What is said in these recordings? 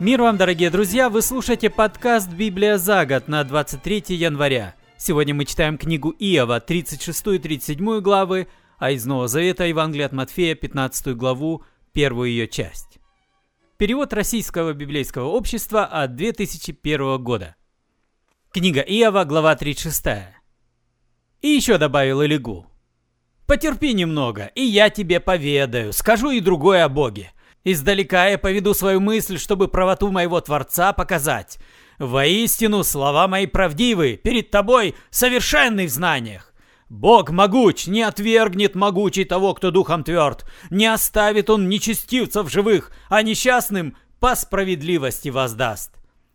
Мир вам, дорогие друзья! Вы слушаете подкаст «Библия за год» на 23 января. Сегодня мы читаем книгу Иова, 36 и 37 главы, а из Нового Завета Евангелие от Матфея, 15 главу, первую ее часть. Перевод Российского библейского общества от 2001 года. Книга Иова, глава 36. И еще добавил Илигу. «Потерпи немного, и я тебе поведаю, скажу и другое о Боге. Издалека я поведу свою мысль, чтобы правоту моего Творца показать. Воистину, слова мои правдивы, перед тобой совершенный в знаниях. Бог могуч, не отвергнет могучий того, кто духом тверд. Не оставит он нечестивцев живых, а несчастным по справедливости воздаст.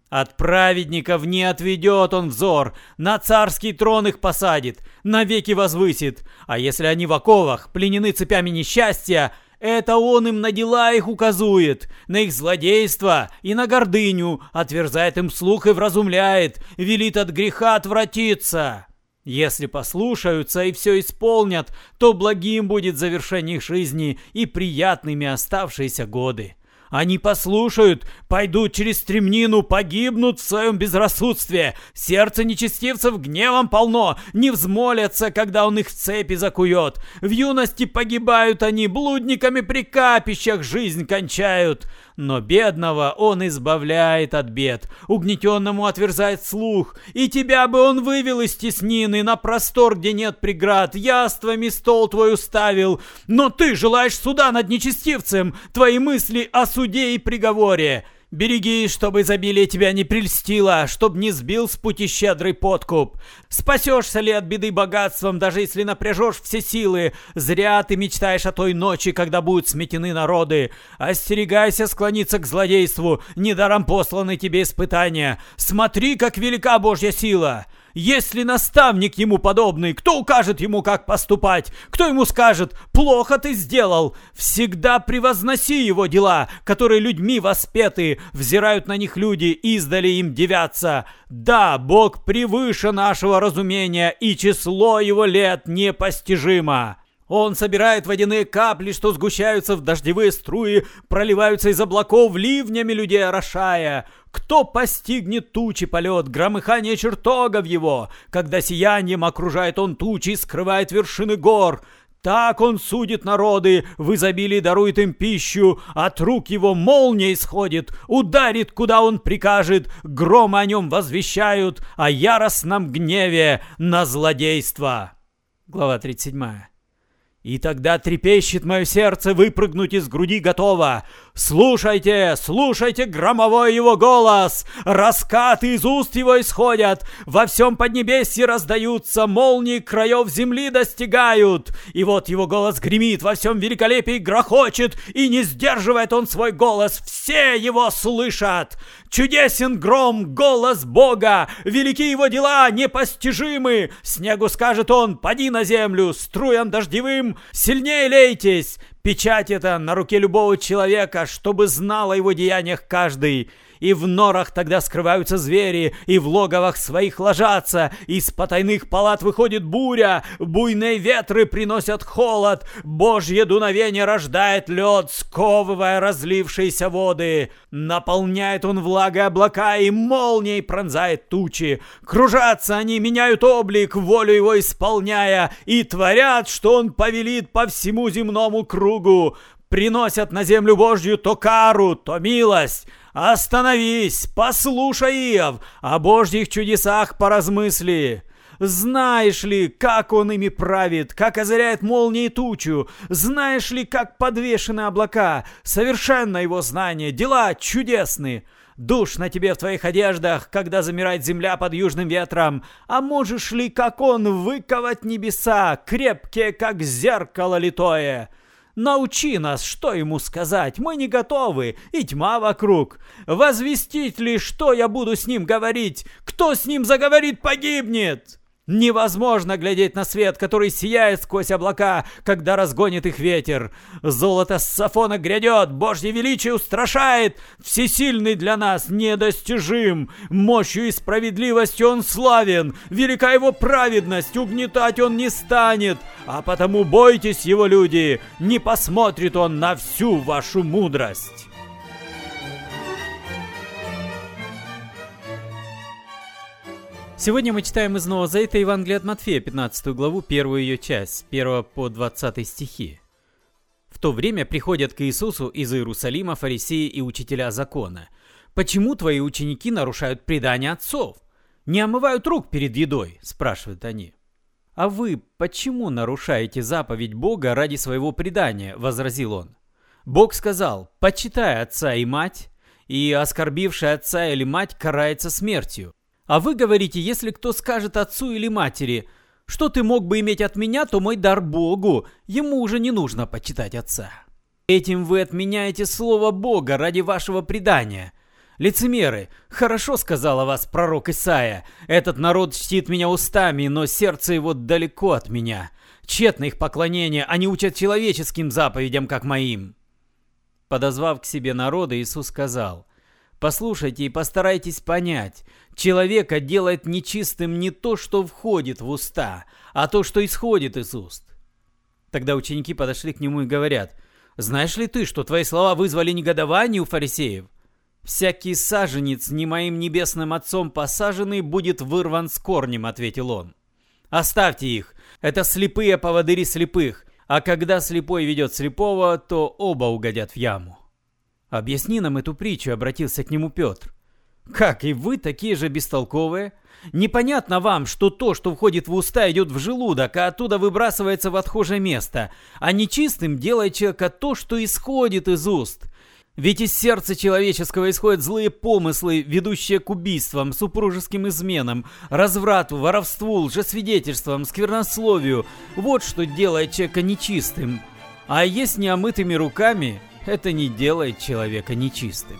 От праведников не отведет он взор, на царский трон их посадит, навеки возвысит. А если они в оковах, пленены цепями несчастья, это он им на дела их указует, на их злодейство и на гордыню, отверзает им слух и вразумляет, велит от греха отвратиться. Если послушаются и все исполнят, то благим будет завершение их жизни и приятными оставшиеся годы. Они послушают, пойдут через стремнину, погибнут в своем безрассудстве. Сердце нечестивцев гневом полно, не взмолятся, когда он их в цепи закует. В юности погибают они, блудниками при капищах жизнь кончают. Но бедного он избавляет от бед, угнетенному отверзает слух, и тебя бы он вывел из теснины на простор, где нет преград, яствами стол твой уставил. Но ты желаешь суда над нечестивцем, твои мысли о суде и приговоре. Береги, чтобы изобилие тебя не прельстило, чтоб не сбил с пути щедрый подкуп. Спасешься ли от беды богатством, даже если напряжешь все силы? Зря ты мечтаешь о той ночи, когда будут сметены народы. Остерегайся склониться к злодейству, недаром посланы тебе испытания. Смотри, как велика Божья сила. Если наставник ему подобный, кто укажет ему, как поступать? Кто ему скажет, плохо ты сделал? Всегда превозноси его дела, которые людьми воспеты, взирают на них люди, издали им девятся. Да, Бог превыше нашего разумения, и число его лет непостижимо. Он собирает водяные капли, что сгущаются в дождевые струи, проливаются из облаков, ливнями людей орошая. Кто постигнет тучи полет, громыхание чертогов его, когда сиянием окружает он тучи и скрывает вершины гор? Так он судит народы, в изобилии дарует им пищу, от рук его молния исходит, ударит, куда он прикажет, громы о нем возвещают, о яростном гневе на злодейство. Глава 37. И тогда трепещет мое сердце выпрыгнуть из груди готово. Слушайте, слушайте громовой его голос! Раскаты из уст его исходят! Во всем Поднебесье раздаются, молнии краев земли достигают! И вот его голос гремит, во всем великолепии грохочет, и не сдерживает он свой голос, все его слышат! Чудесен гром, голос Бога, велики его дела, непостижимы! Снегу скажет он, поди на землю, струям дождевым сильнее лейтесь! Печать это на руке любого человека, чтобы знал о его деяниях каждый. И в норах тогда скрываются звери, и в логовах своих ложатся. Из потайных палат выходит буря, буйные ветры приносят холод. Божье дуновение рождает лед, сковывая разлившиеся воды. Наполняет он влагой облака и молнией пронзает тучи. Кружатся они, меняют облик, волю его исполняя, и творят, что он повелит по всему земному кругу. Приносят на землю Божью то кару, то милость. «Остановись! Послушай, Иов! О божьих чудесах поразмысли!» Знаешь ли, как он ими правит, как озаряет молнии тучу? Знаешь ли, как подвешены облака? Совершенно его знание, дела чудесны. Душ на тебе в твоих одеждах, когда замирает земля под южным ветром. А можешь ли, как он, выковать небеса, крепкие, как зеркало литое?» Научи нас, что ему сказать, мы не готовы, и тьма вокруг. Возвестить ли, что я буду с ним говорить? Кто с ним заговорит, погибнет!» Невозможно глядеть на свет, который сияет сквозь облака, когда разгонит их ветер. Золото с сафона грядет, Божье величие устрашает, всесильный для нас недостижим. Мощью и справедливостью он славен, велика его праведность, угнетать он не станет. А потому бойтесь его, люди, не посмотрит он на всю вашу мудрость. Сегодня мы читаем из Нового Завета Евангелие от Матфея, 15 главу, первую ее часть, с 1 по 20 стихи. В то время приходят к Иисусу из Иерусалима фарисеи и учителя закона. «Почему твои ученики нарушают предание отцов? Не омывают рук перед едой?» – спрашивают они. «А вы почему нарушаете заповедь Бога ради своего предания?» – возразил он. Бог сказал, «Почитай отца и мать, и оскорбивший отца или мать карается смертью». А вы говорите, если кто скажет отцу или матери, что ты мог бы иметь от меня, то мой дар Богу, ему уже не нужно почитать отца. Этим вы отменяете слово Бога ради вашего предания. Лицемеры, хорошо сказал о вас пророк Исаия. Этот народ чтит меня устами, но сердце его далеко от меня. Тщетно их поклонение, они учат человеческим заповедям, как моим. Подозвав к себе народа, Иисус сказал – Послушайте и постарайтесь понять. Человека делает нечистым не то, что входит в уста, а то, что исходит из уст. Тогда ученики подошли к нему и говорят, «Знаешь ли ты, что твои слова вызвали негодование у фарисеев? Всякий саженец, не моим небесным отцом посаженный, будет вырван с корнем», — ответил он. «Оставьте их, это слепые поводыри слепых, а когда слепой ведет слепого, то оба угодят в яму». «Объясни нам эту притчу», — обратился к нему Петр. «Как и вы такие же бестолковые? Непонятно вам, что то, что входит в уста, идет в желудок, а оттуда выбрасывается в отхожее место, а нечистым делает человека то, что исходит из уст». Ведь из сердца человеческого исходят злые помыслы, ведущие к убийствам, супружеским изменам, разврату, воровству, лжесвидетельствам, сквернословию. Вот что делает человека нечистым. А есть неомытыми руками, это не делает человека нечистым.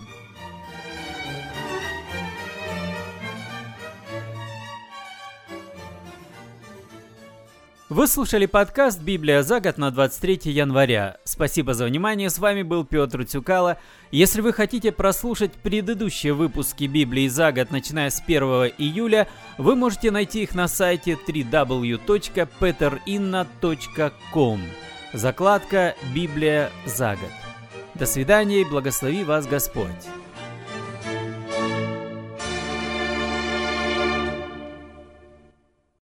Вы слушали подкаст «Библия за год» на 23 января. Спасибо за внимание, с вами был Петр Тюкало. Если вы хотите прослушать предыдущие выпуски Библии за год, начиная с 1 июля, вы можете найти их на сайте www.peterinna.com. Закладка «Библия за год». До свидания и благослови вас Господь.